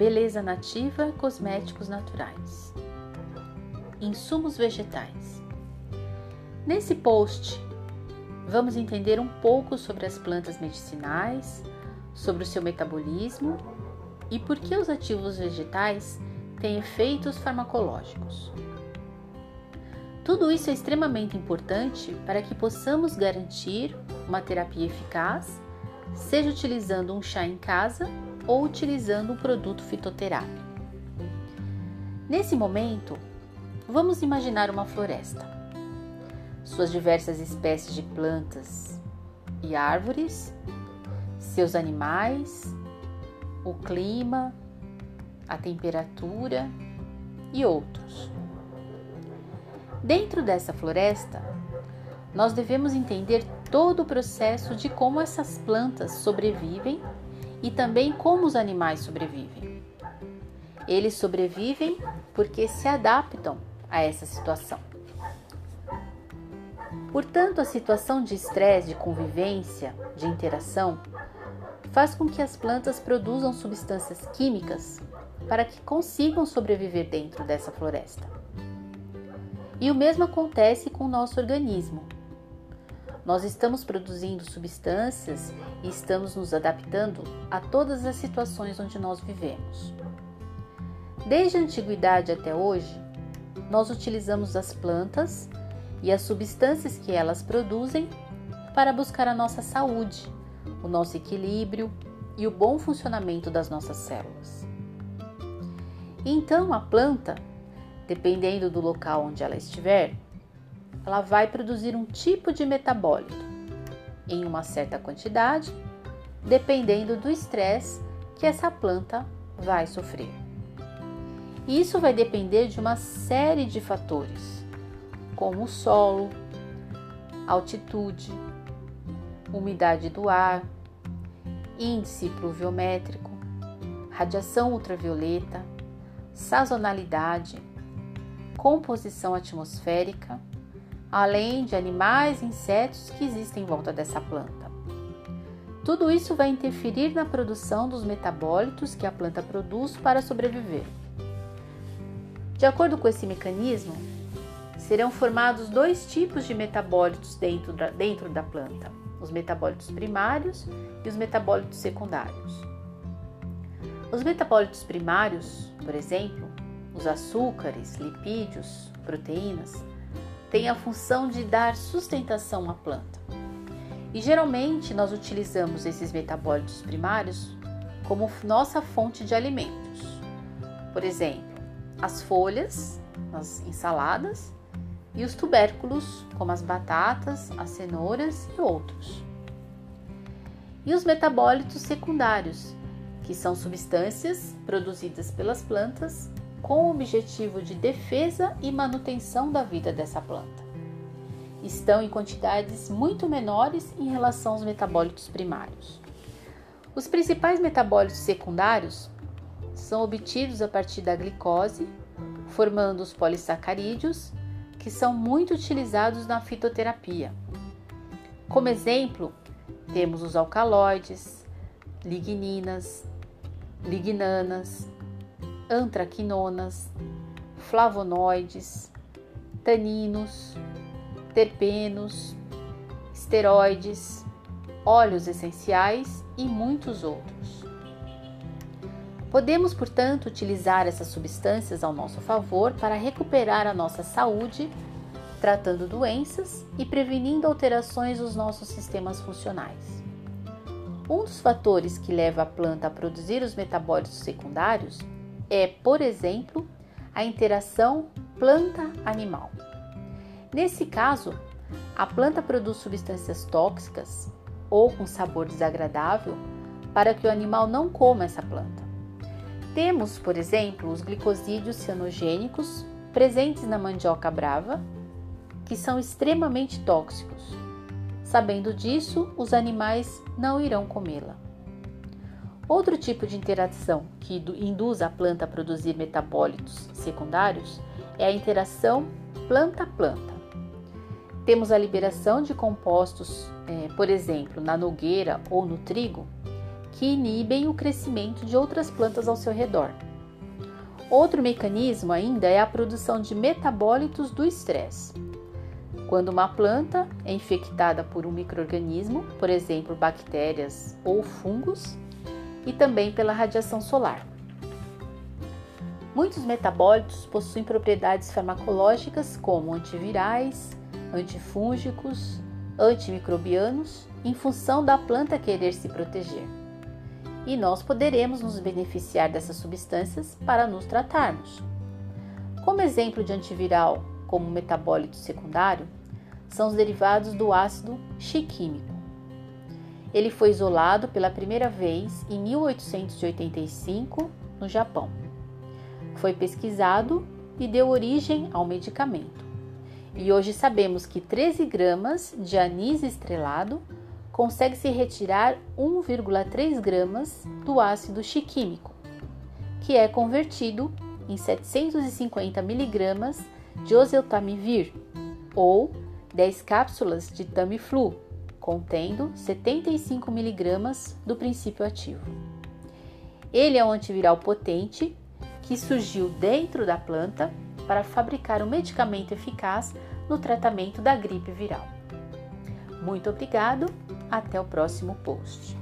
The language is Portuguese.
beleza nativa cosméticos naturais. Insumos vegetais. Nesse post, vamos entender um pouco sobre as plantas medicinais, sobre o seu metabolismo e por que os ativos vegetais têm efeitos farmacológicos. Tudo isso é extremamente importante para que possamos garantir uma terapia eficaz, seja utilizando um chá em casa ou utilizando um produto fitoterápico. Nesse momento, vamos imaginar uma floresta. Suas diversas espécies de plantas e árvores, seus animais, o clima, a temperatura e outros. Dentro dessa floresta, nós devemos entender todo o processo de como essas plantas sobrevivem e também como os animais sobrevivem. Eles sobrevivem porque se adaptam a essa situação. Portanto, a situação de estresse, de convivência, de interação, faz com que as plantas produzam substâncias químicas para que consigam sobreviver dentro dessa floresta. E o mesmo acontece com o nosso organismo. Nós estamos produzindo substâncias e estamos nos adaptando a todas as situações onde nós vivemos. Desde a antiguidade até hoje, nós utilizamos as plantas e as substâncias que elas produzem para buscar a nossa saúde, o nosso equilíbrio e o bom funcionamento das nossas células. Então, a planta dependendo do local onde ela estiver, ela vai produzir um tipo de metabólito em uma certa quantidade, dependendo do estresse que essa planta vai sofrer. Isso vai depender de uma série de fatores, como o solo, altitude, umidade do ar, índice pluviométrico, radiação ultravioleta, sazonalidade, composição atmosférica, além de animais e insetos que existem em volta dessa planta. Tudo isso vai interferir na produção dos metabólitos que a planta produz para sobreviver. De acordo com esse mecanismo, serão formados dois tipos de metabólitos dentro da, dentro da planta: os metabólitos primários e os metabólitos secundários. Os metabólitos primários, por exemplo, os açúcares, lipídios, proteínas, têm a função de dar sustentação à planta. E geralmente nós utilizamos esses metabólitos primários como nossa fonte de alimentos. Por exemplo, as folhas, as ensaladas e os tubérculos, como as batatas, as cenouras e outros. E os metabólitos secundários, que são substâncias produzidas pelas plantas com o objetivo de defesa e manutenção da vida dessa planta. Estão em quantidades muito menores em relação aos metabólitos primários. Os principais metabólitos secundários são obtidos a partir da glicose, formando os polissacarídeos, que são muito utilizados na fitoterapia. Como exemplo, temos os alcaloides, ligninas, lignanas, antraquinonas, flavonoides, taninos, terpenos, esteroides, óleos essenciais e muitos outros. Podemos, portanto, utilizar essas substâncias ao nosso favor para recuperar a nossa saúde, tratando doenças e prevenindo alterações dos nossos sistemas funcionais. Um dos fatores que leva a planta a produzir os metabólitos secundários é, por exemplo, a interação planta-animal. Nesse caso, a planta produz substâncias tóxicas ou com sabor desagradável para que o animal não coma essa planta. Temos, por exemplo, os glicosídeos cianogênicos presentes na mandioca brava, que são extremamente tóxicos. Sabendo disso, os animais não irão comê-la. Outro tipo de interação que induz a planta a produzir metabólitos secundários é a interação planta-planta. Temos a liberação de compostos, é, por exemplo, na nogueira ou no trigo, que inibem o crescimento de outras plantas ao seu redor. Outro mecanismo ainda é a produção de metabólitos do estresse. Quando uma planta é infectada por um microorganismo, por exemplo, bactérias ou fungos, e também pela radiação solar. Muitos metabólitos possuem propriedades farmacológicas como antivirais, antifúngicos, antimicrobianos, em função da planta querer se proteger. E nós poderemos nos beneficiar dessas substâncias para nos tratarmos. Como exemplo de antiviral como metabólito secundário, são os derivados do ácido xiquímico. Ele foi isolado pela primeira vez em 1885 no Japão. Foi pesquisado e deu origem ao medicamento. E hoje sabemos que 13 gramas de anis estrelado consegue-se retirar 1,3 gramas do ácido xiquímico, que é convertido em 750 miligramas de oseltamivir ou 10 cápsulas de Tamiflu, contendo 75 miligramas do princípio ativo. Ele é um antiviral potente que surgiu dentro da planta para fabricar um medicamento eficaz no tratamento da gripe viral. Muito obrigado, até o próximo post.